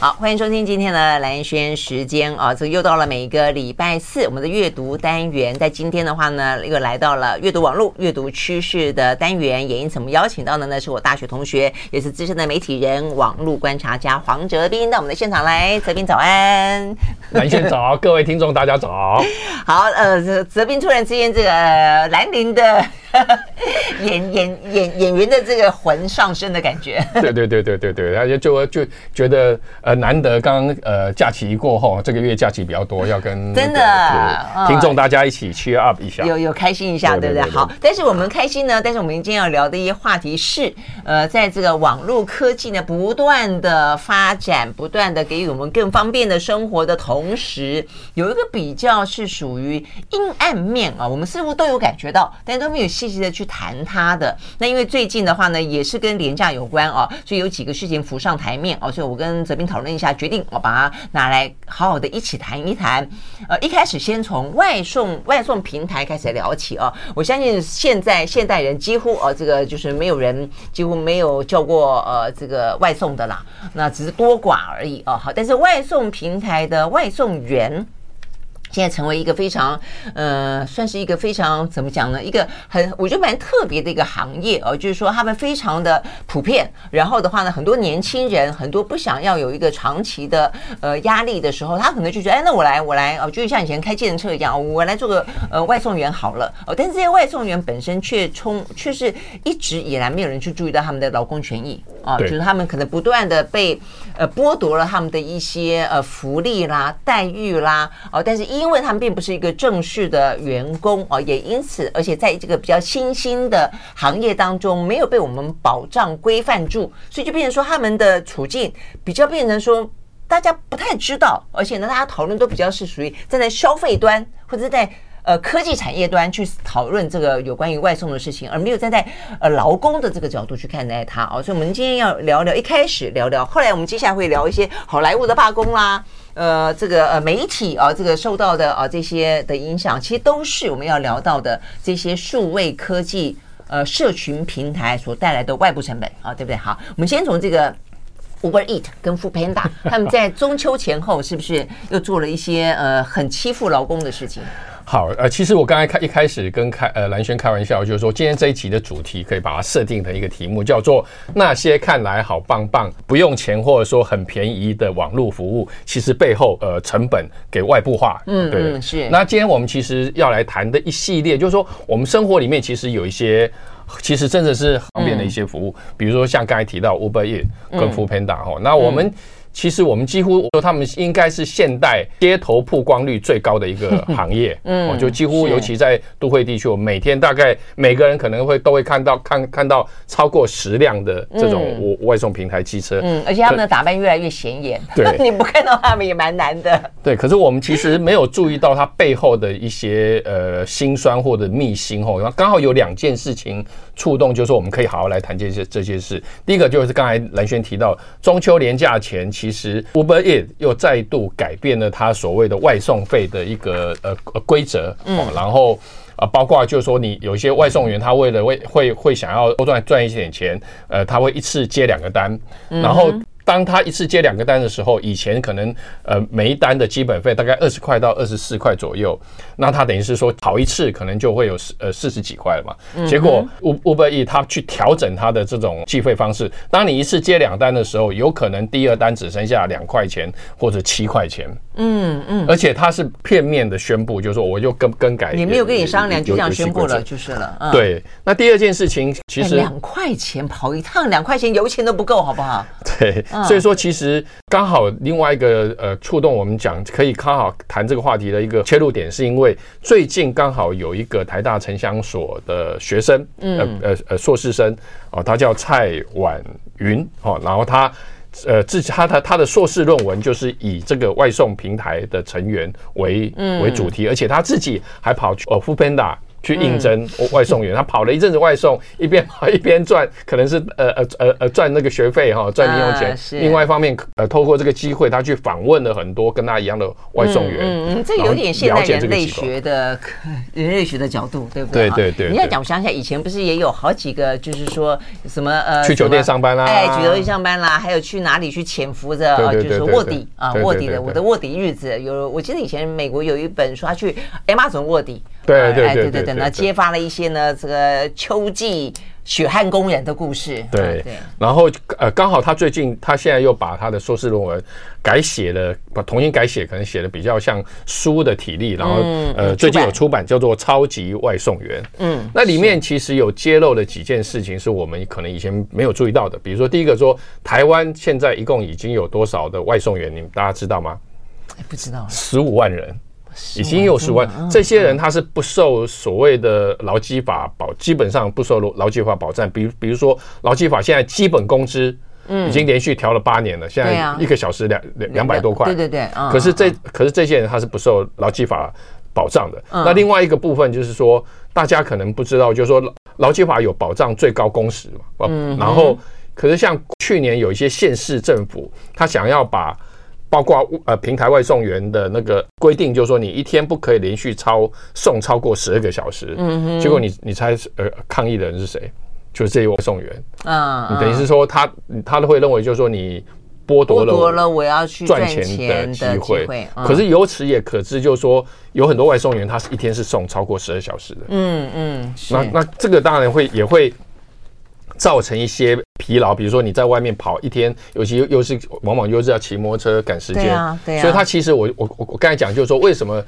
好，欢迎收听今天的蓝轩时间啊，这个又到了每一个礼拜四我们的阅读单元，在今天的话呢，又来到了阅读网络阅读趋势的单元，也因此我们邀请到的呢是我大学同学，也是资深的媒体人、网络观察家黄哲斌到我们的现场来。哲斌早安，蓝轩早，各位听众大家早。好，呃，哲哲斌突然之间这个兰陵的 演演演演员的这个魂上身的感觉。对对对对对对，而且就就觉得。呃，难得刚呃假期过后，这个月假期比较多，要跟真的听众大家一起 cheer up 一下，有有开心一下，对不对？好，但是我们开心呢，但是我们今天要聊的一些话题是，呃，在这个网络科技呢不断的发展，不断的给予我们更方便的生活的同时，有一个比较是属于阴暗面啊，我们似乎都有感觉到，但都没有细细的去谈它的。那因为最近的话呢，也是跟廉价有关啊，所以有几个事情浮上台面啊，所以我跟泽斌讨。讨论一下，决定我把它拿来好好的一起谈一谈。呃，一开始先从外送外送平台开始聊起啊。我相信现在现代人几乎呃，这个就是没有人几乎没有叫过呃这个外送的啦，那只是多寡而已啊。好，但是外送平台的外送员。现在成为一个非常，呃，算是一个非常怎么讲呢？一个很我觉得蛮特别的一个行业哦，就是说他们非常的普遍。然后的话呢，很多年轻人，很多不想要有一个长期的呃压力的时候，他可能就觉得，哎，那我来，我来哦，就是像以前开计程车一样，我来做个呃外送员好了哦。但是这些外送员本身却充却是一直以来没有人去注意到他们的劳工权益啊，就是他们可能不断的被呃剥夺了他们的一些呃福利啦、待遇啦哦，但是因为他们并不是一个正式的员工啊，也因此，而且在这个比较新兴的行业当中，没有被我们保障规范住，所以就变成说他们的处境比较变成说大家不太知道，而且呢，大家讨论都比较是属于站在消费端或者在呃科技产业端去讨论这个有关于外送的事情，而没有站在呃劳工的这个角度去看待它哦。所以，我们今天要聊聊，一开始聊聊，后来我们接下来会聊一些好莱坞的罢工啦。呃，这个呃媒体啊，这个受到的啊这些的影响，其实都是我们要聊到的这些数位科技呃社群平台所带来的外部成本啊，对不对？好，我们先从这个 Uber Eat 跟 Foodpanda，他们在中秋前后是不是又做了一些呃很欺负劳工的事情？好，呃，其实我刚才开一开始跟开呃蓝轩开玩笑，就是说今天这一集的主题可以把它设定成一个题目，叫做那些看来好棒棒、不用钱或者说很便宜的网络服务，其实背后呃成本给外部化。嗯，对，嗯，是。那今天我们其实要来谈的一系列，就是说我们生活里面其实有一些，其实真的是方便的一些服务，比如说像刚才提到 Uber Eats 跟 Foodpanda 哈，那我们。其实我们几乎说，他们应该是现代街头曝光率最高的一个行业。嗯，就几乎尤其在都会地区，我每天大概每个人可能会都会看到看看到超过十辆的这种外送平台汽车。嗯，而且他们的打扮越来越显眼。对，你不看到他们也蛮难的。对，可是我们其实没有注意到它背后的一些呃辛酸或者秘辛哦。然后刚好有两件事情触动，就是我们可以好好来谈这些这些事。第一个就是刚才蓝轩提到中秋连假前其。其实 Uber Eats 又再度改变了它所谓的外送费的一个呃规则，嗯，然后啊，包括就是说你有一些外送员，他为了为会会想要多赚赚一点钱，呃，他会一次接两个单，然后。当他一次接两个单的时候，以前可能呃每一单的基本费大概二十块到二十四块左右，那他等于是说跑一次可能就会有四呃四十几块了嘛。结果 Uber Eats 他去调整他的这种计费方式，当你一次接两单的时候，有可能第二单只剩下两块钱或者七块钱。嗯嗯，而且他是片面的宣布，就是说我就更更改，也没有跟你商量就这样宣布了就是了。嗯、对，那第二件事情其实两块钱跑一趟，两块钱油钱都不够，好不好？对。所以说，其实刚好另外一个呃触动我们讲可以刚好谈这个话题的一个切入点，是因为最近刚好有一个台大城乡所的学生，嗯呃呃硕士生哦，他叫蔡婉云哦，然后他呃自己他他他的硕士论文就是以这个外送平台的成员为为主题，而且他自己还跑去呃 Foodpanda 去应征外送员，他跑了一阵子外送，一边跑一边赚，可能是呃呃呃呃赚那个学费哈，赚零用钱。另外一方面，呃，透过这个机会，他去访问了很多跟他一样的外送员。嗯嗯，这有点现代人类学的 人类学的角度，对不对？对对对。你要讲，我想起来，以前不是也有好几个，就是说什么呃，去酒店上班啦，哎，去酒店上班啦，还有去哪里去潜伏着，就是卧底啊，卧底的，我的卧底日子有，我记得以前美国有一本书，他去 Amazon 卧底。对对对对对，那揭发了一些呢，这个秋季血汗工人的故事。对对，然后呃，刚好他最近他现在又把他的硕士论文改写了，把重新改写，可能写的比较像书的体例。然后呃，最近有出版叫做《超级外送员》。嗯，那里面其实有揭露了几件事情，是我们可能以前没有注意到的。比如说，第一个说，台湾现在一共已经有多少的外送员？你们大家知道吗？不知道，十五万人。已经有十万，这些人他是不受所谓的劳基法保，基本上不受劳基法保障。比如，比如说劳基法现在基本工资，已经连续调了八年了，现在一个小时两两两百多块。对对对。可是这可是这些人他是不受劳基法保障的。那另外一个部分就是说，大家可能不知道，就是说劳基法有保障最高工时嘛。嗯。然后，可是像去年有一些县市政府，他想要把。包括呃平台外送员的那个规定，就是说你一天不可以连续超送超过十二个小时。嗯哼。结果你你猜呃抗议的人是谁？就是这些外送员。嗯。你等于是说他他都会认为就是说你剥夺了剥夺了我要去赚钱的机会。可是由此也可知，就是说有很多外送员他是一天是送超过十二小时的。嗯嗯。那那这个当然会也会。造成一些疲劳，比如说你在外面跑一天，尤其又是往往又是要骑摩托车赶时间，对啊，对啊。所以它其实我我我我刚才讲就是说，为什么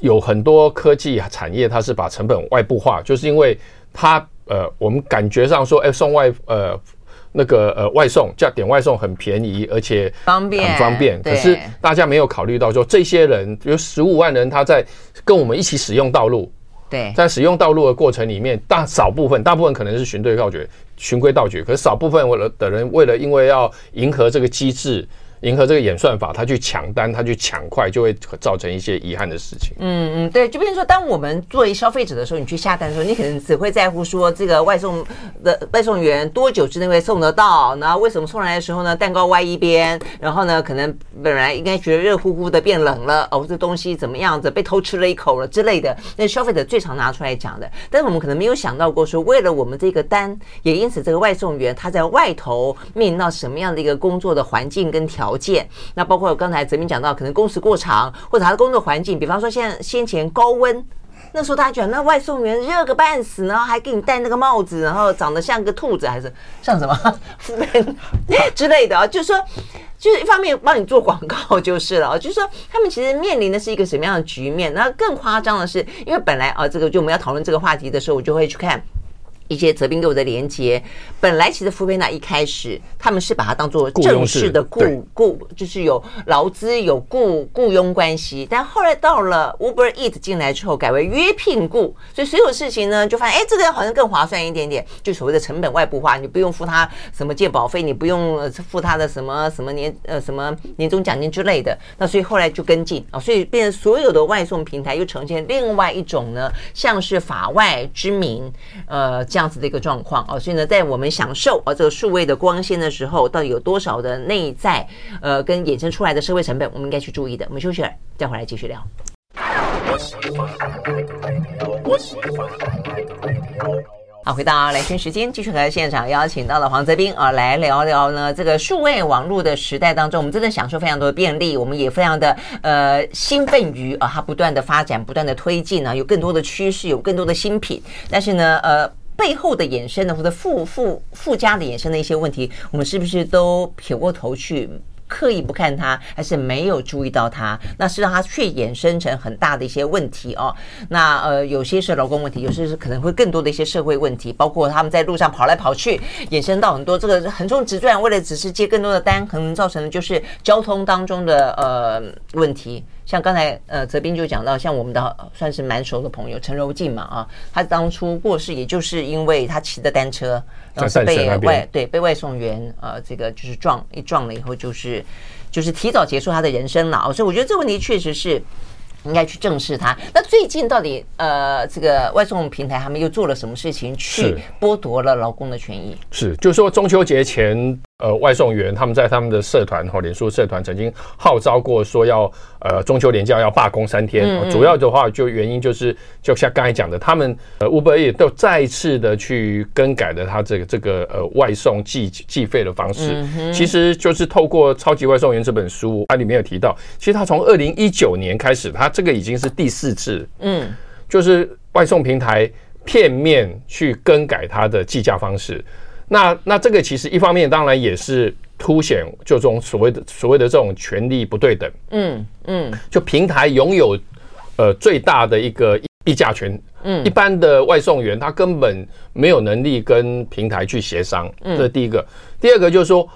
有很多科技产业它是把成本外部化，就是因为它呃，我们感觉上说，哎，送外呃那个呃外送叫点外送很便宜，而且方便很方便。可是大家没有考虑到说，这些人有十五万人他在跟我们一起使用道路。对，在使用道路的过程里面，大少部分，大部分可能是循规蹈矩，循规蹈矩，可是少部分为了的人，为了因为要迎合这个机制。迎合这个演算法，他去抢单，他去抢快，就会造成一些遗憾的事情。嗯嗯，对，就比如说，当我们作为消费者的时候，你去下单的时候，你可能只会在乎说这个外送的外送员多久之内会送得到，然后为什么送来的时候呢，蛋糕歪一边，然后呢，可能本来应该觉得热乎乎的变冷了，哦，这东西怎么样子被偷吃了一口了之类的，那消费者最常拿出来讲的。但是我们可能没有想到过说，为了我们这个单，也因此这个外送员他在外头面临到什么样的一个工作的环境跟条。条件，那包括刚才泽明讲到，可能工时过长，或者他的工作环境，比方说现在先前高温，那时候大家觉得那外送员热个半死，然后还给你戴那个帽子，然后长得像个兔子，还是像什么 之类的啊？就是说，就是一方面帮你做广告就是了，就是说他们其实面临的是一个什么样的局面？那更夸张的是，因为本来啊，这个就我们要讨论这个话题的时候，我就会去看。一些泽斌给我的连接，本来其实 foodpanda 一开始他们是把它当做正式的雇雇，就是有劳资有雇雇佣关系，但后来到了 Uber Eats 进来之后，改为约聘雇，所以所有事情呢就发现，哎，这个好像更划算一点点，就所谓的成本外部化，你不用付他什么健保费，你不用付他的什么什么年呃什么年终奖金之类的，那所以后来就跟进。啊，所以变成所有的外送平台又呈现另外一种呢，像是法外之名，呃这样。这样子的一个状况哦，所以呢，在我们享受啊这个数位的光鲜的时候，到底有多少的内在呃跟衍生出来的社会成本，我们应该去注意的。我们休息了，再回来继续聊。好，回到兰萱时间，继续和现场邀请到了黄泽斌啊，来聊聊呢这个数位网络的时代当中，我们真的享受非常多的便利，我们也非常的呃兴奋于啊它不断的发展，不断的推进啊，有更多的趋势，有更多的新品，但是呢呃。背后的衍生的或者附附附加的衍生的一些问题，我们是不是都撇过头去？刻意不看它，还是没有注意到它，那是让它却衍生成很大的一些问题哦。那呃，有些是劳工问题，有些是可能会更多的一些社会问题，包括他们在路上跑来跑去，衍生到很多这个横冲直撞，为了只是接更多的单，可能造成的就是交通当中的呃问题。像刚才呃泽斌就讲到，像我们的算是蛮熟的朋友陈柔静嘛啊，他当初过世，也就是因为他骑的单车，然后是被外对被外送员呃这个就是撞一撞了以后，就是就是提早结束他的人生了。所以我觉得这个问题确实是应该去正视它。那最近到底呃，这个外送平台他们又做了什么事情去剥夺了劳工的权益？是，就是说中秋节前，呃，外送员他们在他们的社团或脸书社团曾经号召过，说要呃中秋连假要罢工三天。嗯嗯主要的话就原因就是，就像刚才讲的，他们呃 Uber Eats 都再次的去更改了他这个这个呃外送计计费的方式。嗯、其实就是透过《超级外送员》这本书，它里面有提到，其实他从二零一九年开始，他这个已经是第四次，嗯，就是外送平台片面去更改它的计价方式。那那这个其实一方面当然也是凸显就这种所谓的所谓的这种权力不对等，嗯嗯，就平台拥有呃最大的一个议价权，嗯，一般的外送员他根本没有能力跟平台去协商，这是第一个。第二个就是说，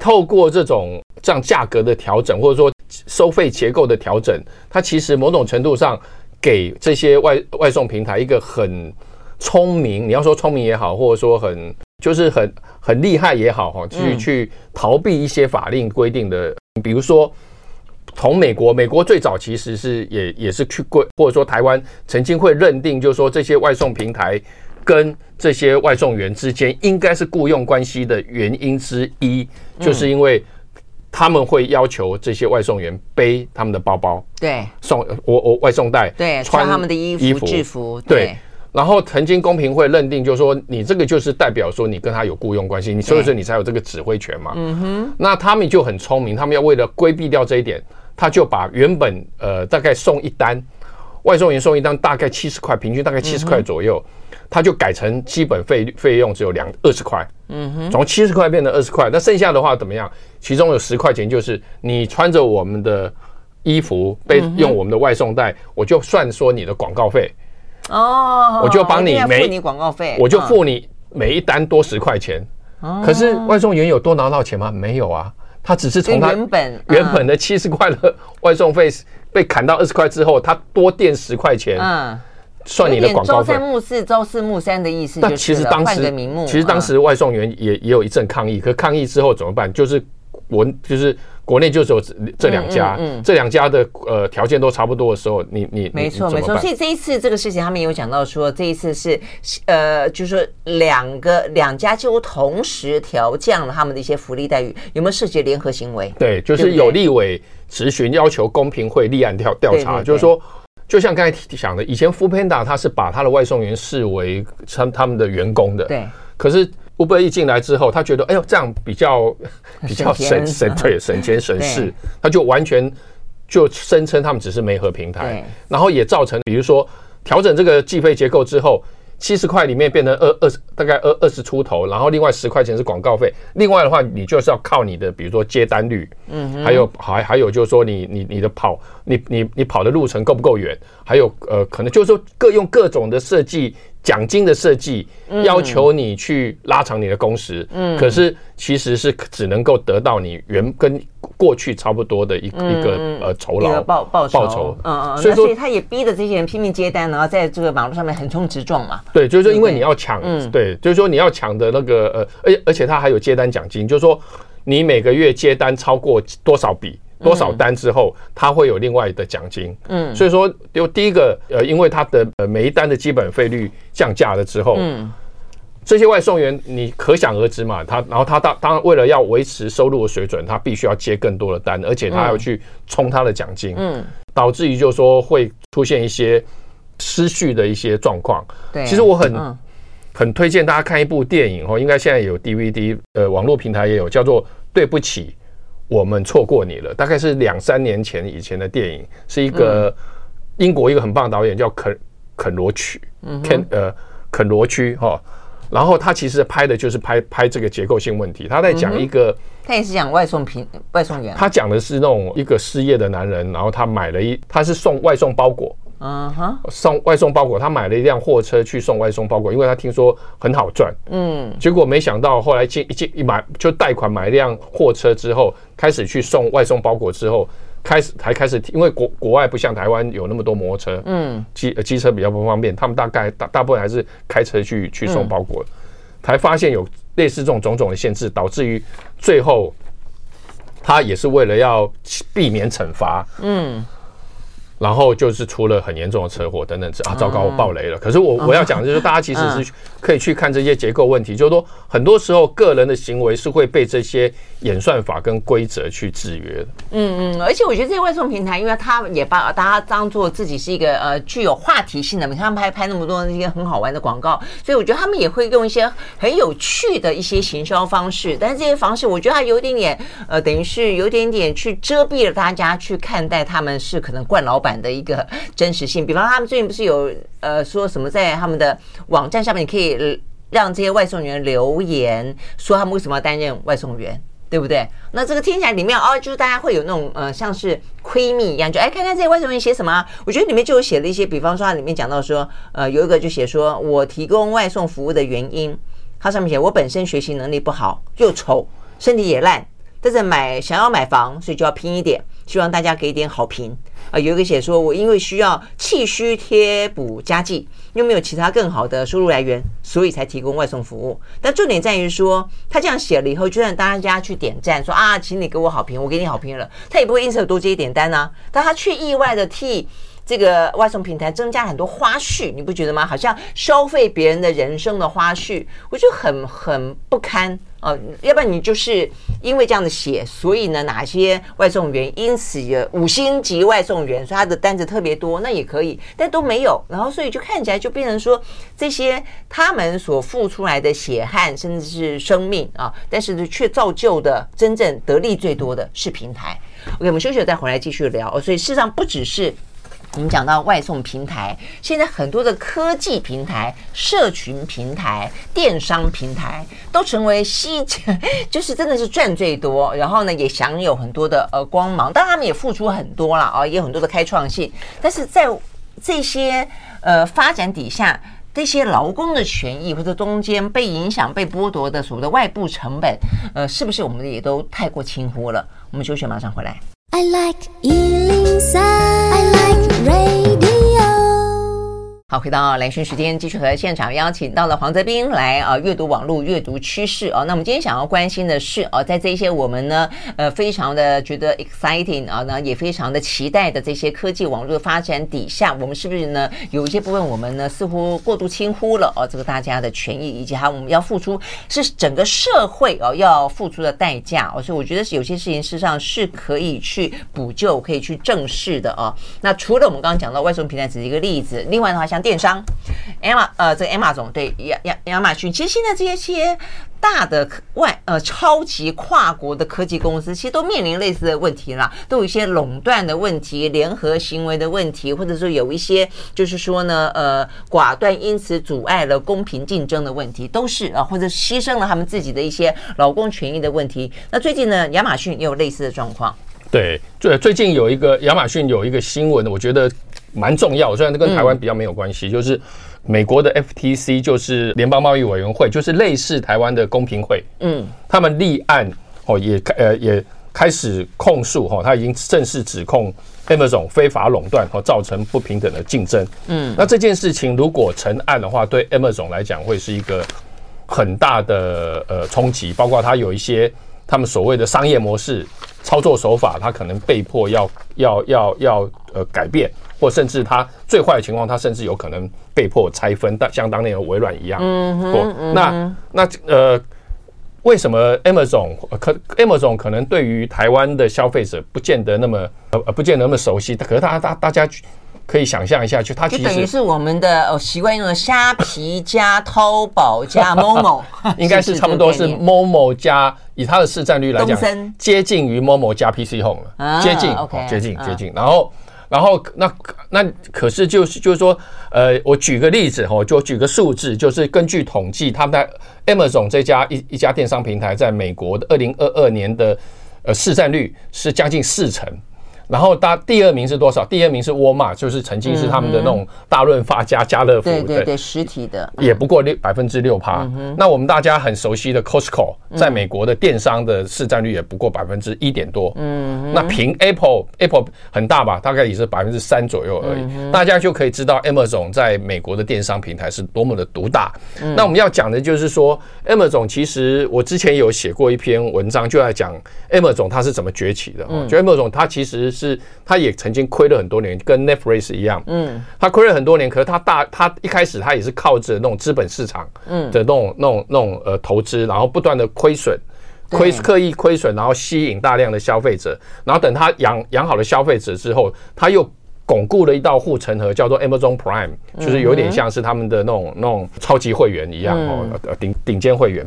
透过这种这样价格的调整或者说收费结构的调整，它其实某种程度上给这些外外送平台一个很聪明，你要说聪明也好，或者说很。就是很很厉害也好哈，去去逃避一些法令规定的，比如说从美国，美国最早其实是也也是去过，或者说台湾曾经会认定，就是说这些外送平台跟这些外送员之间应该是雇佣关系的原因之一，就是因为他们会要求这些外送员背他们的包包，对，送我我外送袋，对，穿他们的衣服制服，对。然后曾经公平会认定，就是说你这个就是代表说你跟他有雇佣关系，你所以说你才有这个指挥权嘛。嗯哼。那他们就很聪明，他们要为了规避掉这一点，他就把原本呃大概送一单，外送员送一单大概七十块，平均大概七十块左右，他就改成基本费费用只有两二十块。嗯哼。从七十块变成二十块，那剩下的话怎么样？其中有十块钱就是你穿着我们的衣服，被用我们的外送袋，我就算说你的广告费。哦，我就帮你每你广告费，我就付你每一单多十块钱。可是外送员有多拿到钱吗？没有啊，他只是从他原本原本的七十块的外送费被砍到二十块之后，他多垫十块钱，嗯，算你的广告费。朝三暮四，朝四暮三的意思。但其实当时其实当时外送员也也有一阵抗议，可抗议之后怎么办？就是我就是。国内就只有这两家，嗯嗯嗯、这两家的呃条件都差不多的时候，你你没错没错。所以这一次这个事情，他们有讲到说，这一次是呃，就是说两个两家几乎同时调降了他们的一些福利待遇，有没有涉及联合行为？对，就是有立委质询要求公平会立案调调查，就是说，就像刚才讲的，以前 Foodpanda 他是把他的外送员视为他他们的员工的，对，可是。Uber 一进来之后，他觉得哎呦这样比较 比较省省对省钱省事，他就完全就声称他们只是媒合平台，然后也造成比如说调整这个计费结构之后，七十块里面变成二二十大概二二十出头，然后另外十块钱是广告费，另外的话你就是要靠你的比如说接单率，嗯，还有还还有就是说你你你的跑你你你跑的路程够不够远，还有呃可能就是说各用各种的设计。奖金的设计要求你去拉长你的工时，嗯，可是其实是只能够得到你原跟过去差不多的一个一个呃酬劳报报报酬，嗯嗯，所以说他也逼着这些人拼命接单，然后在这个马路上面横冲直撞嘛。对，就是说因为你要抢，嗯，对，就是说你要抢的那个呃，而且而且他还有接单奖金，就是说你每个月接单超过多少笔。多少单之后，他会有另外的奖金。嗯，所以说，就第一个，呃，因为他的呃每一单的基本费率降价了之后，嗯，这些外送员你可想而知嘛，他然后他当当然为了要维持收入的水准，他必须要接更多的单，而且他要去冲他的奖金，嗯，导致于就是说会出现一些失序的一些状况。对，其实我很很推荐大家看一部电影哦，应该现在有 DVD，呃，网络平台也有，叫做《对不起》。我们错过你了，大概是两三年前以前的电影，是一个英国一个很棒的导演叫肯肯罗区，肯呃肯罗区哈，然后他其实拍的就是拍拍这个结构性问题，他在讲一个，他也是讲外送平外送员，他讲的是那种一个失业的男人，然后他买了一他是送外送包裹。送外送包裹，他买了一辆货车去送外送包裹，因为他听说很好赚。嗯，结果没想到后来进一进一买就贷款买一辆货车之后，开始去送外送包裹之后，开始才开始，因为国国外不像台湾有那么多摩托车，嗯，机机车比较不方便，他们大概大大部分还是开车去去送包裹，才发现有类似这种种种的限制，导致于最后他也是为了要避免惩罚，嗯。然后就是出了很严重的车祸等等，啊，糟糕，我爆雷了。可是我我要讲的就是，大家其实是可以去看这些结构问题，就是说，很多时候个人的行为是会被这些演算法跟规则去制约的。嗯嗯，而且我觉得这些外送平台，因为他也把大家当做自己是一个呃具有话题性的，你看他们拍拍那么多那些很好玩的广告，所以我觉得他们也会用一些很有趣的一些行销方式。但是这些方式，我觉得它有点点呃，等于是有点点去遮蔽了大家去看待他们是可能惯老板版的一个 真实性，比方他们最近不是有呃说什么在他们的网站上面，你可以让这些外送员留言，说他们为什么要担任外送员，对不对？那这个听起来里面哦，就是大家会有那种呃像是闺蜜一样，就哎看看这些外送员写什么，我觉得里面就有写了一些，比方说它里面讲到说呃有一个就写说我提供外送服务的原因，它上面写我本身学习能力不好，又丑，身体也烂，但是买想要买房，所以就要拼一点，希望大家给一点好评。啊，有一个写说，我因为需要气虚贴补家计，又没有其他更好的收入来源，所以才提供外送服务。但重点在于说，他这样写了以后，就算大家去点赞，说啊，请你给我好评，我给你好评了，他也不会因此多接一点单啊。但他却意外的替这个外送平台增加很多花絮，你不觉得吗？好像消费别人的人生的花絮，我觉得很很不堪。呃，要不然你就是因为这样的写，所以呢，哪些外送员因此有五星级外送员，所以他的单子特别多，那也可以，但都没有，然后所以就看起来就变成说，这些他们所付出来的血汗，甚至是生命啊，但是却造就的真正得利最多的是平台。OK，我们休息了再回来继续聊。所以事实上不只是。我们讲到外送平台，现在很多的科技平台、社群平台、电商平台都成为吸，就是真的是赚最多，然后呢也享有很多的呃光芒。当然他们也付出很多了啊，也有很多的开创性。但是在这些呃发展底下，这些劳工的权益或者中间被影响、被剥夺的所谓的外部成本，呃，是不是我们也都太过轻忽了？我们休息，马上回来。I like 103, I like rain 好，回到兰萱时间，继续和现场邀请到了黄泽斌来啊，阅读网络，阅读趋势啊。那我们今天想要关心的是啊，在这些我们呢呃非常的觉得 exciting 啊，那也非常的期待的这些科技网络的发展底下，我们是不是呢有一些部分我们呢似乎过度轻忽了哦？这个大家的权益以及还我们要付出是整个社会哦要付出的代价哦。所以我觉得是有些事情事实上是可以去补救、可以去正视的啊。那除了我们刚刚讲到外送平台只是一个例子，另外的话像。电商，亚马呃，这个亚马总对亚亚亚马逊，其实现在这些大的外呃超级跨国的科技公司，其实都面临类似的问题啦，都有一些垄断的问题、联合行为的问题，或者说有一些就是说呢，呃，寡断因此阻碍了公平竞争的问题，都是啊，或者牺牲了他们自己的一些劳工权益的问题。那最近呢，亚马逊也有类似的状况。对，最最近有一个亚马逊有一个新闻，我觉得。蛮重要，虽然这跟台湾比较没有关系，就是美国的 FTC，就是联邦贸易委员会，就是类似台湾的公平会，嗯，他们立案哦，也呃也开始控诉哈，他已经正式指控 Amazon 非法垄断和造成不平等的竞争，嗯，那这件事情如果成案的话，对 Amazon 来讲会是一个很大的呃冲击，包括它有一些他们所谓的商业模式操作手法，他可能被迫要要要要呃改变。或甚至他最坏的情况，他甚至有可能被迫拆分，但像当年的微软一样。嗯哼，那那呃，为什么 Amazon 可 Amazon 可能对于台湾的消费者不见得那么呃不见得那么熟悉？可是大大大家可以想象一下，就它其实等于是我们的哦习惯用的虾皮加淘宝加 Momo，应该是差不多是 Momo 加以它的市占率来讲，接近于 Momo 加 PC Home 了，接近接近接近，然后。然后那那可是就是就是说，呃，我举个例子哈，就举个数字，就是根据统计，他们在 Amazon 这家一一家电商平台，在美国的二零二二年的呃市占率是将近四成。然后，大第二名是多少？第二名是沃尔玛，就是曾经是他们的那种大润发加家乐福，对对对，实体的也不过六百分之六趴。那我们大家很熟悉的 Costco，在美国的电商的市占率也不过百分之一点多。嗯，那凭 Apple，Apple 很大吧？大概也是百分之三左右而已。大家就可以知道 Amazon 在美国的电商平台是多么的独大。那我们要讲的就是说，Amazon 其实我之前有写过一篇文章，就在讲 Amazon 它是怎么崛起的。就 Amazon 它其实。是他也曾经亏了很多年，跟 Netflix 一样，嗯，他亏了很多年，可是他大他一开始他也是靠着那种资本市场，嗯。的那种那种那种呃投资，然后不断的亏损，亏刻意亏损，然后吸引大量的消费者，然后等他养养好了消费者之后，他又。巩固了一道护城河，叫做 Amazon Prime，就是有点像是他们的那种那种超级会员一样哦，顶顶尖会员。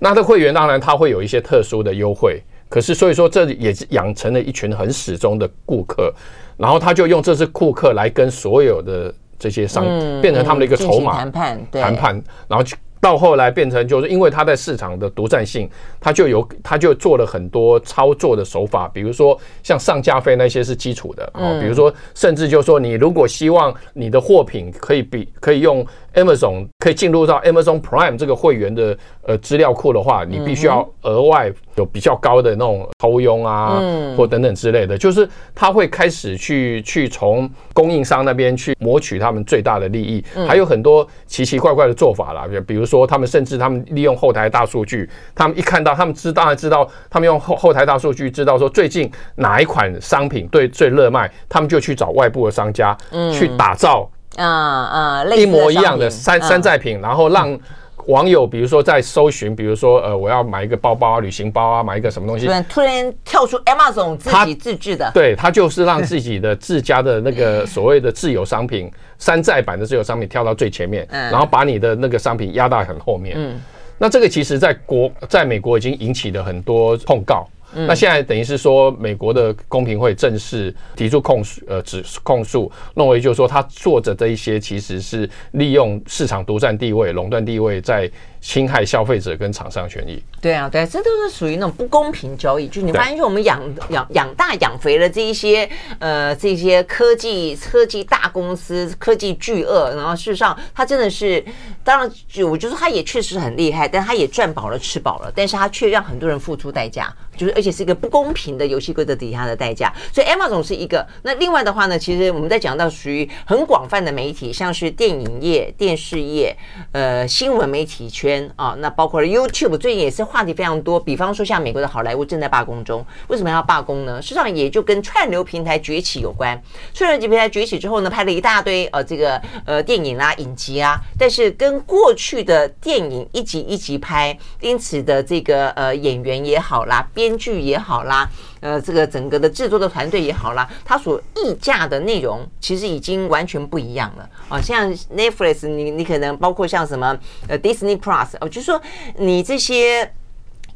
那这会员当然他会有一些特殊的优惠，可是所以说这也是养成了一群很始终的顾客，然后他就用这些顾客来跟所有的这些商变成他们的一个筹码谈判，谈判，然后去。到后来变成就是因为它在市场的独占性，他就有他就做了很多操作的手法，比如说像上架费那些是基础的，哦，比如说甚至就是说你如果希望你的货品可以比可以用 Amazon 可以进入到 Amazon Prime 这个会员的呃资料库的话，你必须要额外有比较高的那种抽佣啊，或等等之类的，就是他会开始去去从供应商那边去谋取他们最大的利益，还有很多奇奇怪怪的做法啦，比如说。说他们甚至他们利用后台大数据，他们一看到他们知当然知道，他们用后后台大数据知道说最近哪一款商品对最热卖，他们就去找外部的商家去打造啊啊一模一样的山山寨品，然后让网友比如说在搜寻，比如说呃我要买一个包包啊旅行包啊买一个什么东西，突然跳出 Amazon 自己自制的，对他就是让自己的自家的那个所谓的自有商品。山寨版的自有商品跳到最前面，然后把你的那个商品压到很后面。嗯，那这个其实在国在美国已经引起了很多控告。那现在等于是说，美国的公平会正式提出控诉，呃，指控诉，认为就是说他做着这一些其实是利用市场独占地位、垄断地位在。侵害消费者跟厂商权益，对啊，对，这都是属于那种不公平交易。就你发现，就我们养养养大养肥了这一些呃这些科技科技大公司、科技巨鳄，然后事实上它真的是，当然就我觉得它也确实很厉害，但它也赚饱了吃饱了，但是它却让很多人付出代价，就是而且是一个不公平的游戏规则底下的代价。所以 Amazon 是一个。那另外的话呢，其实我们在讲到属于很广泛的媒体，像是电影业、电视业、呃新闻媒体圈。啊，那包括了 YouTube，最近也是话题非常多。比方说，像美国的好莱坞正在罢工中，为什么要罢工呢？实际上也就跟串流平台崛起有关。串流平台崛起之后呢，拍了一大堆呃这个呃电影啊、影集啊，但是跟过去的电影一集一集拍，因此的这个呃演员也好啦，编剧也好啦。呃，这个整个的制作的团队也好啦，它所溢价的内容其实已经完全不一样了啊。像 Netflix，你你可能包括像什么呃 Disney Plus 哦，就是说你这些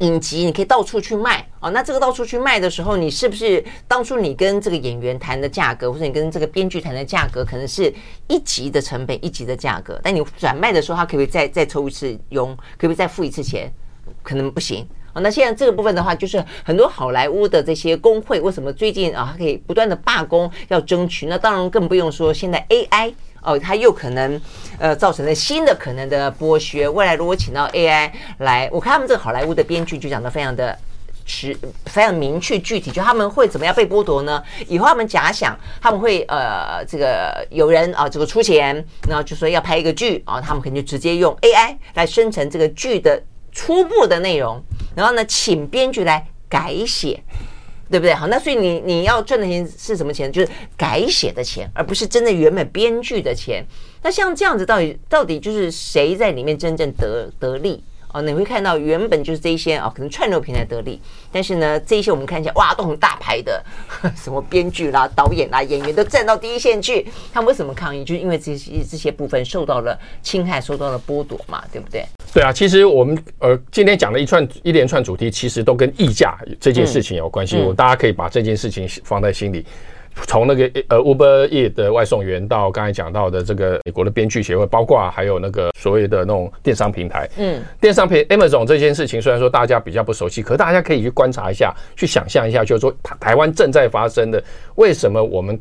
影集你可以到处去卖哦。那这个到处去卖的时候，你是不是当初你跟这个演员谈的价格，或者你跟这个编剧谈的价格，可能是一集的成本，一集的价格，但你转卖的时候，他可不可以再再抽一次佣？可不可以再付一次钱？可能不行。那现在这个部分的话，就是很多好莱坞的这些工会，为什么最近啊，可以不断的罢工要争取？那当然更不用说现在 AI 哦，它又可能呃造成了新的可能的剥削。未来如果请到 AI 来，我看他们这个好莱坞的编剧就讲的非常的实，非常明确具体，就他们会怎么样被剥夺呢？以后他们假想他们会呃这个有人啊这个出钱，然后就说要拍一个剧啊，他们肯定就直接用 AI 来生成这个剧的初步的内容。然后呢，请编剧来改写，对不对？好，那所以你你要赚的钱是什么钱？就是改写的钱，而不是真的原本编剧的钱。那像这样子，到底到底就是谁在里面真正得得利？哦，你会看到原本就是这些哦，可能串流平台得利，但是呢，这一些我们看起来哇，都很大牌的，什么编剧啦、导演啦、演员都站到第一线去，他们为什么抗议？就是因为这些这些部分受到了侵害，受到了剥夺嘛，对不对？对啊，其实我们呃今天讲的一串一连串主题，其实都跟议价这件事情有关系。我、嗯、大家可以把这件事情放在心里。从那个呃 Uber Eats 的外送员到刚才讲到的这个美国的编剧协会，包括还有那个所谓的那种电商平台，嗯，电商平 Amazon 这件事情，虽然说大家比较不熟悉，可是大家可以去观察一下，去想象一下，就是说台台湾正在发生的，为什么我们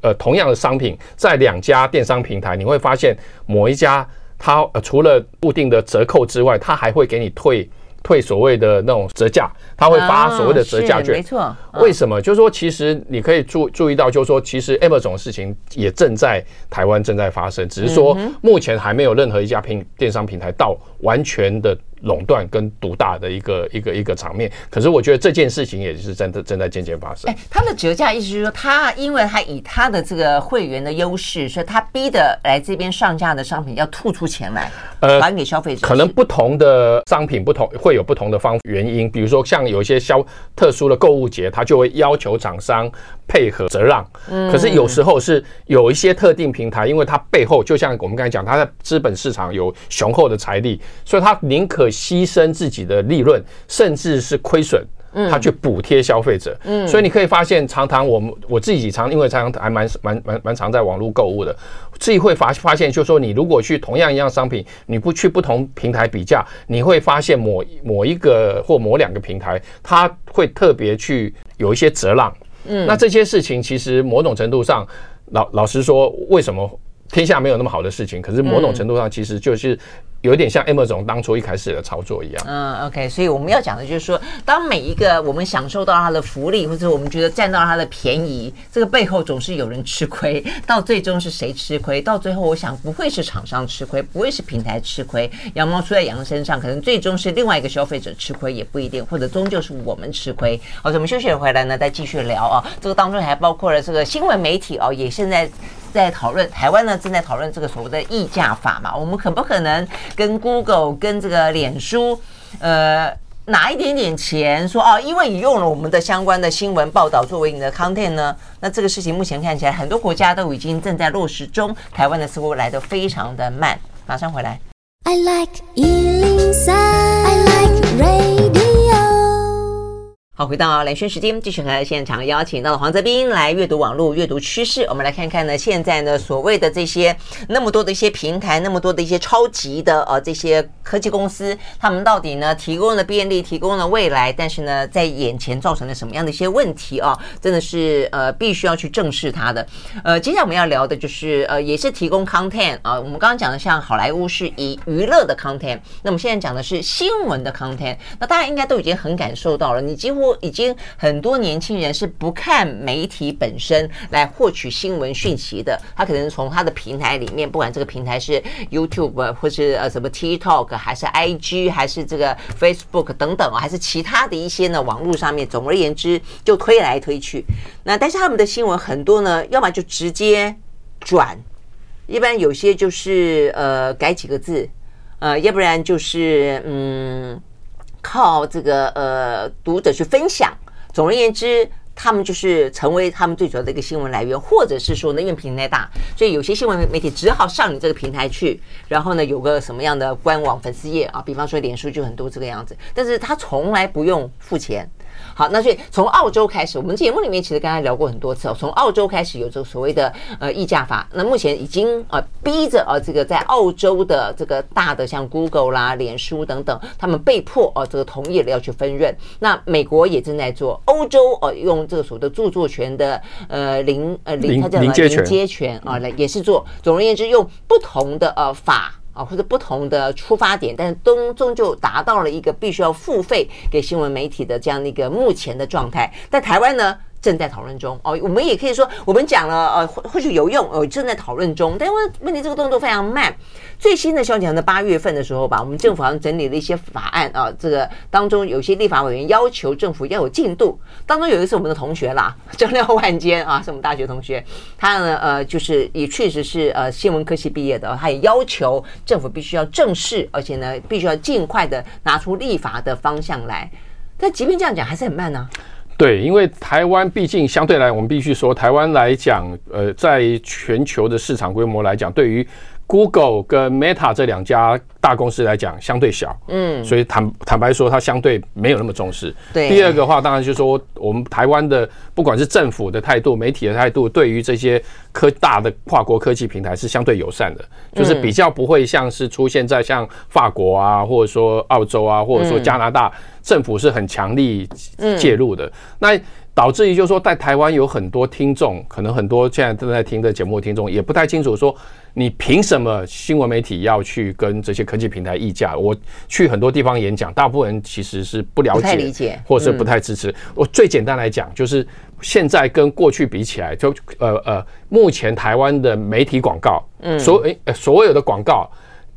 呃同样的商品在两家电商平台，你会发现某一家它呃除了固定的折扣之外，它还会给你退。退所谓的那种折价，他会发所谓的折价券，没错。为什么？就是说，其实你可以注注意到，就是说，其实 Amazon 的事情也正在台湾正在发生，只是说目前还没有任何一家平电商平台到完全的垄断跟独大的一个一个一个场面，可是我觉得这件事情也是真的正在渐渐发生。哎，他的折价意思就是说，他因为他以他的这个会员的优势，所以他逼的来这边上架的商品要吐出钱来，呃，还给消费者。可能不同的商品不同会有不同的方原因，比如说像有一些消特殊的购物节，他就会要求厂商配合折让。嗯，可是有时候是有一些特定平台，因为它背后就像我们刚才讲，它在资本市场有雄厚的财力，所以他宁可。牺牲自己的利润，甚至是亏损，他去补贴消费者。嗯，所以你可以发现，常常我们我自己常因为常常还蛮蛮蛮蛮常在网络购物的，自己会发发现，就是说你如果去同样一样商品，你不去不同平台比价，你会发现某某一个或某两个平台，它会特别去有一些折让。嗯，那这些事情其实某种程度上，老老实说，为什么天下没有那么好的事情？可是某种程度上，其实就是。有点像 Amazon 当初一开始的操作一样。嗯，OK，所以我们要讲的就是说，当每一个我们享受到它的福利，或者我们觉得占到它的便宜，这个背后总是有人吃亏。到最终是谁吃亏？到最后，我想不会是厂商吃亏，不会是平台吃亏。羊毛出在羊身上，可能最终是另外一个消费者吃亏，也不一定，或者终究是我们吃亏。好，我们休息回来呢，再继续聊啊。这个当中还包括了这个新闻媒体哦，也现在。在讨论台湾呢，正在讨论这个所谓的议价法嘛？我们可不可能跟 Google、跟这个脸书，呃，拿一点点钱，说哦，因为你用了我们的相关的新闻报道作为你的 content 呢？那这个事情目前看起来，很多国家都已经正在落实中，台湾的似乎来的非常的慢。马上回来。I like 103, I like radio 好，回到蓝轩时间，继续和现场邀请到了黄泽斌来阅读网络、阅读趋势。我们来看看呢，现在呢，所谓的这些那么多的一些平台，那么多的一些超级的呃这些科技公司，他们到底呢提供了便利，提供了未来，但是呢，在眼前造成了什么样的一些问题啊？真的是呃必须要去正视它的。呃，接下来我们要聊的就是呃，也是提供 content 啊。我们刚刚讲的像好莱坞是以娱乐的 content，那么现在讲的是新闻的 content。那大家应该都已经很感受到了，你几乎。已经很多年轻人是不看媒体本身来获取新闻讯息的，他可能从他的平台里面，不管这个平台是 YouTube 或是呃什么 TikTok，还是 IG，还是这个 Facebook 等等啊，还是其他的一些呢网络上面，总而言之就推来推去。那但是他们的新闻很多呢，要么就直接转，一般有些就是呃改几个字，呃，要不然就是嗯。靠这个呃读者去分享，总而言之，他们就是成为他们最主要的一个新闻来源，或者是说呢，因为平台大，所以有些新闻媒体只好上你这个平台去，然后呢有个什么样的官网粉丝页啊，比方说脸书就很多这个样子，但是他从来不用付钱。好，那所以从澳洲开始，我们节目里面其实刚才聊过很多次哦。从澳洲开始有这个所谓的呃议价法，那目前已经呃逼着呃这个在澳洲的这个大的像 Google 啦、脸书等等，他们被迫哦这个同意了要去分润。那美国也正在做，欧洲呃用这个所谓的著作权的呃零呃零它叫什么零接权啊来也是做。总而言之，用不同的呃法。啊，或者不同的出发点，但是终终究达到了一个必须要付费给新闻媒体的这样的一个目前的状态。在台湾呢，正在讨论中哦，我们也可以说，我们讲了呃，或许有用哦，正在讨论中。但问问题，这个动作非常慢。最新的消息呢，八月份的时候吧，我们政府好像整理了一些法案啊，这个当中有些立法委员要求政府要有进度。当中有一个是我们的同学啦，张廖万坚啊，是我们大学同学，他呢呃就是也确实是呃新闻科系毕业的，他也要求政府必须要正视，而且呢必须要尽快的拿出立法的方向来。但即便这样讲，还是很慢呢、对，因为台湾毕竟相对来，我们必须说，台湾来讲，呃，在全球的市场规模来讲，对于。Google 跟 Meta 这两家大公司来讲相对小，嗯，所以坦坦白说，它相对没有那么重视。对，第二个话，当然就是说，我们台湾的不管是政府的态度、媒体的态度，对于这些科大的跨国科技平台是相对友善的，就是比较不会像是出现在像法国啊，或者说澳洲啊，或者说加拿大，政府是很强力介入的。那导致于就是说，在台湾有很多听众，可能很多现在正在听的节目的听众也不太清楚说。你凭什么新闻媒体要去跟这些科技平台议价？我去很多地方演讲，大部分人其实是不了解，理解，或者是不太支持。我最简单来讲，就是现在跟过去比起来，就呃呃，目前台湾的媒体广告，嗯，所诶所有的广告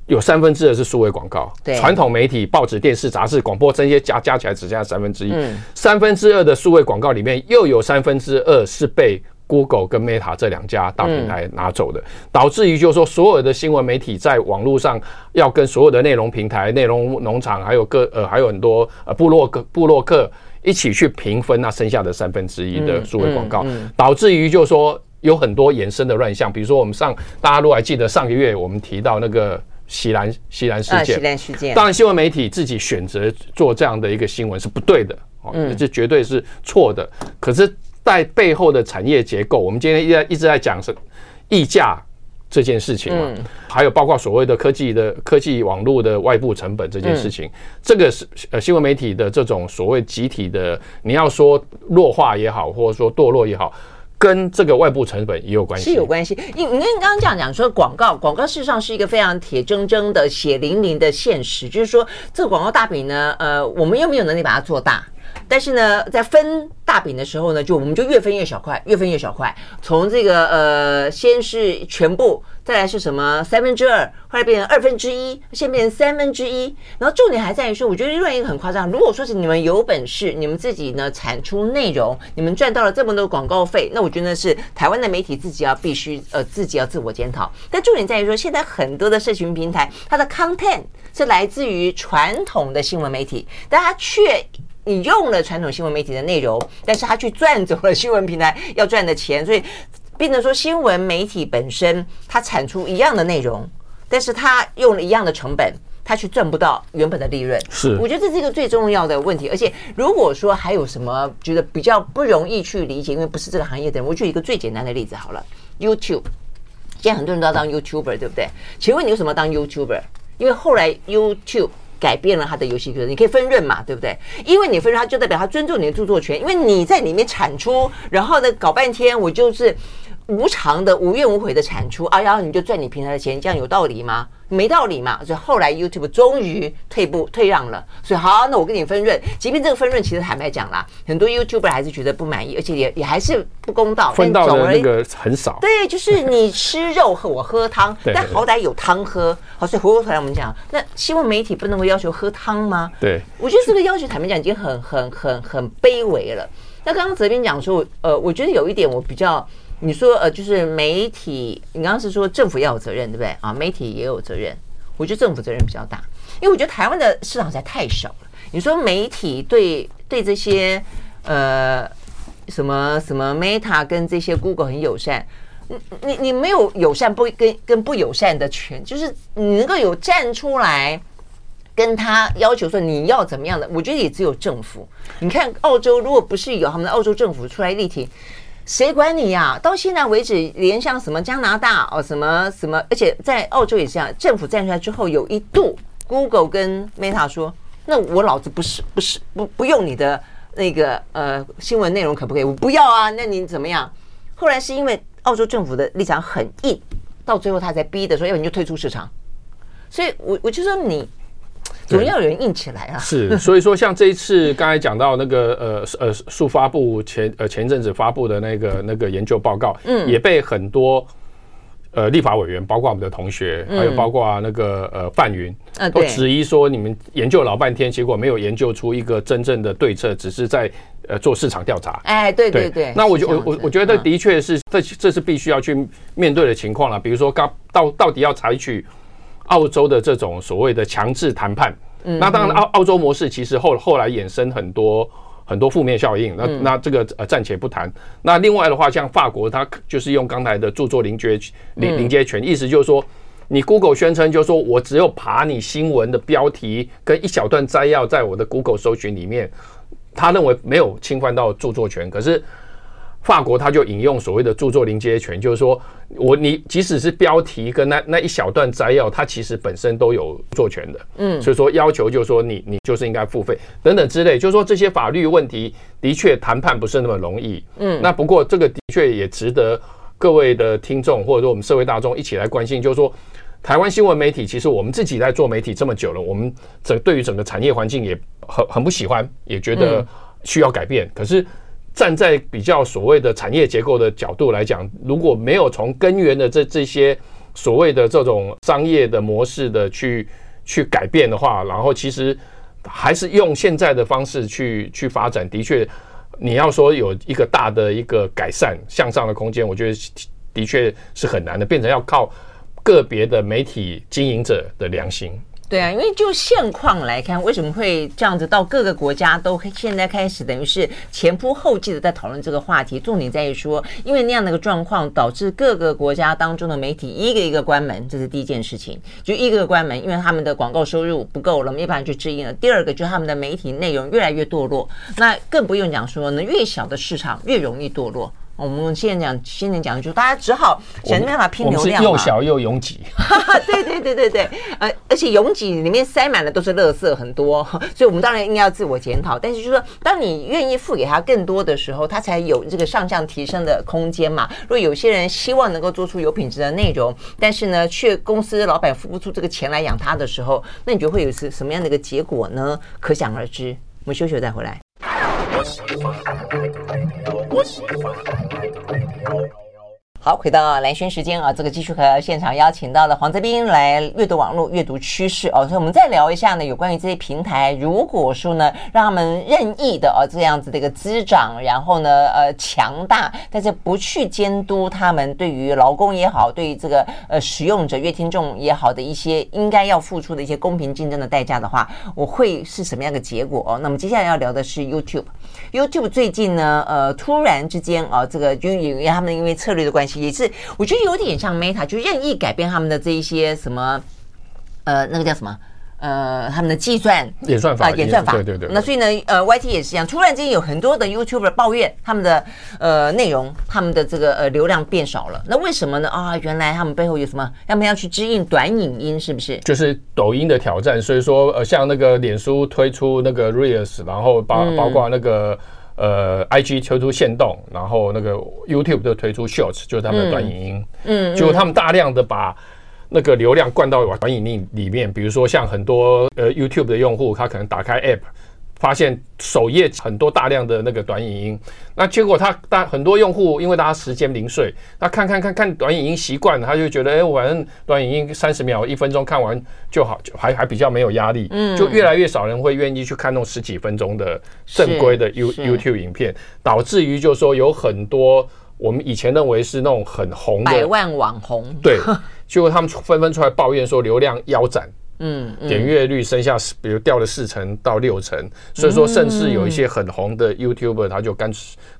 有三分之二是数位广告，对，传统媒体、报纸、电视、杂志、广播这些加加起来只剩下三分之一。嗯，三分之二的数位广告里面，又有三分之二是被 Google 跟 Meta 这两家大平台拿走的，导致于就是说，所有的新闻媒体在网络上要跟所有的内容平台、内容农场，还有各呃还有很多呃部落格部落客一起去平分那剩下的三分之一的数位广告，导致于就是说有很多衍生的乱象，比如说我们上大家如果还记得上个月我们提到那个。西兰事件，锡兰事件，当然新闻媒体自己选择做这样的一个新闻是不对的，哦，这绝对是错的。可是，在背后的产业结构，我们今天一直一直在讲是溢价这件事情嘛，还有包括所谓的科技的科技网络的外部成本这件事情，这个是呃新闻媒体的这种所谓集体的，你要说弱化也好，或者说堕落也好。跟这个外部成本也有关系，是有关系。因为你刚刚这样讲说，广告广告事实上是一个非常铁铮铮的、血淋淋的现实，就是说这个广告大饼呢，呃，我们又没有能力把它做大。但是呢，在分大饼的时候呢，就我们就越分越小块，越分越小块。从这个呃，先是全部，再来是什么三分之二，后来变成二分之一，现在变成三分之一。然后重点还在于说，我觉得另外一个很夸张。如果说是你们有本事，你们自己呢产出内容，你们赚到了这么多广告费，那我觉得是台湾的媒体自己要必须呃自己要自我检讨。但重点在于说，现在很多的社群平台，它的 content 是来自于传统的新闻媒体，但它却。你用了传统新闻媒体的内容，但是他去赚走了新闻平台要赚的钱，所以变成说新闻媒体本身它产出一样的内容，但是它用了一样的成本，他却赚不到原本的利润。是，我觉得这是一个最重要的问题。而且如果说还有什么觉得比较不容易去理解，因为不是这个行业的人，我举一个最简单的例子好了，YouTube，现在很多人都要当 YouTuber，对不对？请问你为什么当 YouTuber？因为后来 YouTube。改变了他的游戏规则，你可以分润嘛，对不对？因为你分润，他就代表他尊重你的著作权，因为你在里面产出，然后呢搞半天，我就是。无偿的、无怨无悔的产出啊，然后你就赚你平台的钱，这样有道理吗？没道理嘛！所以后来 YouTube 终于退步、退让了。所以好，那我跟你分润，即便这个分润其实坦白讲啦，很多 YouTuber 还是觉得不满意，而且也也还是不公道。分到的那个很少。对，就是你吃肉和我喝汤，但好歹有汤喝。好，所以回过头来我们讲，那新闻媒体不能够要求喝汤吗？对，我觉得这个要求坦白讲已经很、很、很、很卑微了。那刚刚泽斌讲说，呃，我觉得有一点我比较。你说呃，就是媒体，你刚刚是说政府要有责任，对不对啊？媒体也有责任，我觉得政府责任比较大，因为我觉得台湾的市场实在太小了。你说媒体对对这些呃什么什么 Meta 跟这些 Google 很友善，你你你没有友善不跟跟不友善的权，就是你能够有站出来跟他要求说你要怎么样的，我觉得也只有政府。你看澳洲，如果不是有他们的澳洲政府出来力挺。谁管你呀、到现在为止，连像什么加拿大哦，什么什么，而且在澳洲也是这样，政府站出来之后，有一度 Google 跟 Meta 说：“那我老子不是不是不不用你的那个呃新闻内容，可不可以？我不要啊！那你怎么样？”后来是因为澳洲政府的立场很硬，到最后他才逼的说：“要不你就退出市场。”所以我我就说你。总要有人硬起来啊！是，所以说像这一次 刚才讲到那个呃呃，数发布前呃前阵子发布的那个那个研究报告，嗯，也被很多呃立法委员，包括我们的同学，还有包括那个呃范云，都质疑说你们研究老半天，结果没有研究出一个真正的对策，只是在呃做市场调查。哎，对对对。那我就我我我觉得的确是这这是必须要去面对的情况了。比如说，刚到到底要采取。澳洲的这种所谓的强制谈判，那当然澳澳洲模式其实后后来衍生很多很多负面效应。那那这个呃暂且不谈。那另外的话，像法国，它就是用刚才的著作临接临临接权，意思就是说，你 Google 宣称就是说我只有爬你新闻的标题跟一小段摘要在我的 Google 搜寻里面，他认为没有侵犯到著作权，可是。法国他就引用所谓的著作临接权，就是说我你即使是标题跟那那一小段摘要，它其实本身都有著作权的，嗯，所以说要求就是说你你就是应该付费等等之类，就是说这些法律问题的确谈判不是那么容易，嗯，那不过这个的确也值得各位的听众或者说我们社会大众一起来关心，就是说台湾新闻媒体其实我们自己在做媒体这么久了，我们整对于整个产业环境也很很不喜欢，也觉得需要改变，可是。站在比较所谓的产业结构的角度来讲，如果没有从根源的这这些所谓的这种商业的模式的去去改变的话，然后其实还是用现在的方式去去发展，的确，你要说有一个大的一个改善向上的空间，我觉得的确是很难的，变成要靠个别的媒体经营者的良心。对啊，因为就现况来看，为什么会这样子？到各个国家都现在开始，等于是前仆后继的在讨论这个话题。重点在于说，因为那样的一个状况，导致各个国家当中的媒体一个一个关门，这是第一件事情。就一个一个关门，因为他们的广告收入不够了，没办法去支应了。第二个就是他们的媒体内容越来越堕落，那更不用讲说呢，越小的市场越容易堕落。我们现在讲，现在讲，就是大家只好想尽办法拼流量，又小又拥挤。对对对对对，呃，而且拥挤里面塞满了都是垃圾，很多，所以我们当然应该要自我检讨。但是就是说，当你愿意付给他更多的时候，他才有这个上向提升的空间嘛。如果有些人希望能够做出有品质的内容，但是呢，却公司老板付不出这个钱来养他的时候，那你觉得会有是什么样的一个结果呢？可想而知。我们休息再回来。我喜欢你。好，回到蓝轩时间啊，这个继续和现场邀请到了黄泽斌来阅读网络、阅读趋势哦，所以我们再聊一下呢，有关于这些平台，如果说呢，让他们任意的哦这样子的一个滋长，然后呢，呃，强大，但是不去监督他们对于劳工也好，对于这个呃使用者、阅听众也好的一些应该要付出的一些公平竞争的代价的话，我会是什么样的结果哦？那么接下来要聊的是 YouTube，YouTube 最近呢，呃，突然之间啊，这个就因为他们因为策略的关系。也是，我觉得有点像 Meta，就任意改变他们的这一些什么，呃，那个叫什么，呃，他们的计算演算法啊，演算法，对对对。那所以呢，呃，YT 也是一样，突然间有很多的 YouTuber 抱怨他们的呃内容，他们的这个呃流量变少了。那为什么呢？啊，原来他们背后有什么？他们要去支应短影音，是不是？就是抖音的挑战。所以说，呃，像那个脸书推出那个 Reels，然后包包括那个。嗯呃，IG 推出限动，然后那个 YouTube 就推出 Shorts，就是他们的短影音。嗯，就他们大量的把那个流量灌到短影音里面，比如说像很多呃 YouTube 的用户，他可能打开 App。发现首页很多大量的那个短影音，那结果他大很多用户，因为大家时间零碎，他看看看看短影音习惯了，他就觉得，哎，我反正短影音三十秒、一分钟看完就好，就还还比较没有压力，嗯，就越来越少人会愿意去看那种十几分钟的正规的 You YouTube 影片，导致于就是说有很多我们以前认为是那种很红的百万网红，对，结果他们纷纷出来抱怨说流量腰斩。嗯，点阅率剩下，比如掉了四成到六成，所以说甚至有一些很红的 YouTuber，他就干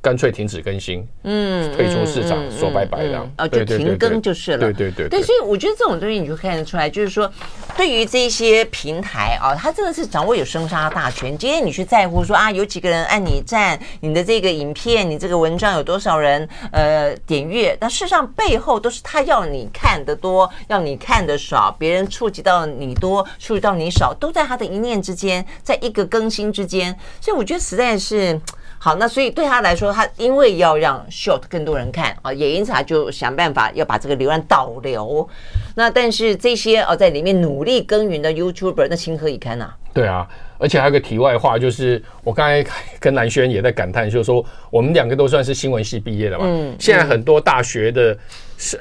干脆停止更新，嗯，退出市场，说拜拜这样，哦，就停更就是了，对对对，对，所以我觉得这种东西你就看得出来，就是说，对于这些平台啊，他真的是掌握有生杀大权。今天你去在乎说啊，有几个人按你赞，你的这个影片，你这个文章有多少人呃点阅？但事实上背后都是他要你看得多，要你看得少，别人触及到你多。多数到你少，都在他的一念之间，在一个更新之间，所以我觉得实在是好。那所以对他来说，他因为要让 short 更多人看啊，也因此他就想办法要把这个流量导流。那但是这些哦，在里面努力耕耘的 YouTuber，那情何以堪啊？对啊，而且还有个题外话，就是我刚才跟南轩也在感叹，就是说我们两个都算是新闻系毕业的嘛。嗯，现在很多大学的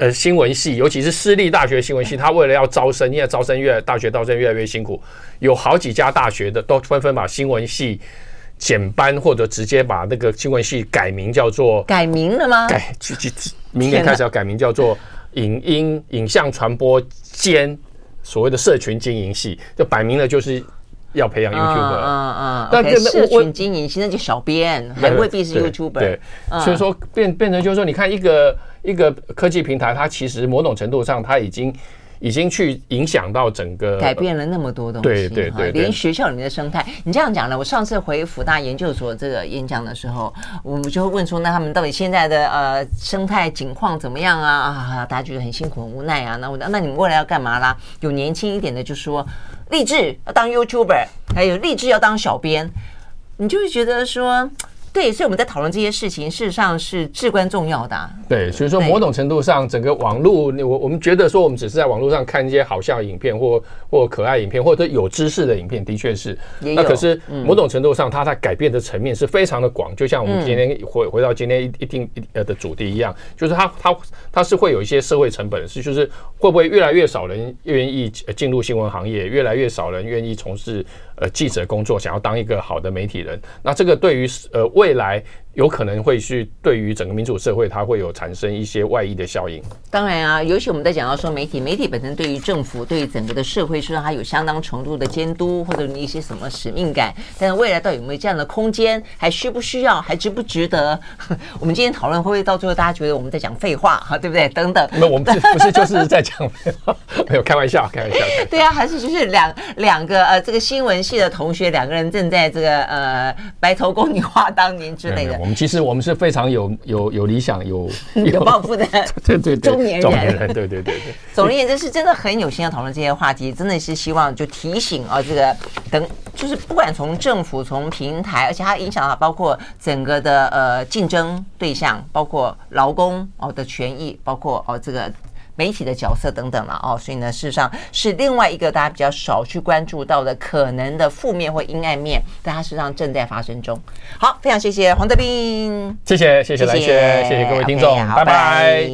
呃新闻系，尤其是私立大学新闻系，他为了要招生，因为招生越大学招生越来越辛苦，有好几家大学的都纷纷把新闻系减班，或者直接把那个新闻系改名叫做改名了吗？改，明年开始要改名叫做影音影像传播兼所谓的社群经营系，就摆明了就是。要培养 YouTuber，嗯嗯，但是社群经营现在就小编，还未必是 YouTuber，对，所以说变变成就是说，你看一个一个科技平台，它其实某种程度上，它已经已经去影响到整个，改变了那么多东西，对对对，连学校里面的生态，你这样讲呢？我上次回辅大研究所这个演讲的时候，我们就会问说，那他们到底现在的呃生态景况怎么样啊？啊，大家觉得很辛苦很无奈啊。那我那你们未来要干嘛啦？有年轻一点的就说。立志要当 YouTuber，还有立志要当小编，你就会觉得说，对，所以我们在讨论这些事情，事实上是至关重要的、啊。对，所以说某种程度上，整个网络，我我们觉得说，我们只是在网络上看一些好笑影片，或或可爱影片，或者有知识的影片，的确是。那可是某种程度上，它在改变的层面是非常的广。就像我们今天回回到今天一一定呃的主题一样，就是它它它是会有一些社会成本的，是就是会不会越来越少人愿意进入新闻行业，越来越少人愿意从事呃记者工作，想要当一个好的媒体人。那这个对于呃未来。有可能会去对于整个民主社会，它会有产生一些外溢的效应。当然啊，尤其我们在讲到说媒体，媒体本身对于政府、对于整个的社会，实际上它有相当程度的监督或者一些什么使命感。但是未来到底有没有这样的空间，还需不需要，还值不值得？我们今天讨论会不会到最后大家觉得我们在讲废话？哈，对不对？等等。那我们不是不是就是在讲废话？没有开玩笑，开玩笑。对啊，还是就是两两个呃，这个新闻系的同学，两个人正在这个呃白头宫女话当年之类的。其实我们是非常有有有理想、有 有抱负的 对对中年人，中年人对对对对。总而言之，是真的很有心要讨论这些话题，真的是希望就提醒啊，这个等就是不管从政府、从平台，而且它影响到包括整个的呃竞争对象，包括劳工哦的权益，包括哦这个。媒体的角色等等了哦，所以呢，事实上是另外一个大家比较少去关注到的可能的负面或阴暗面，但它实际上正在发生中。好，非常谢谢黄德斌，谢谢谢谢蓝轩，谢谢各位听众，拜拜。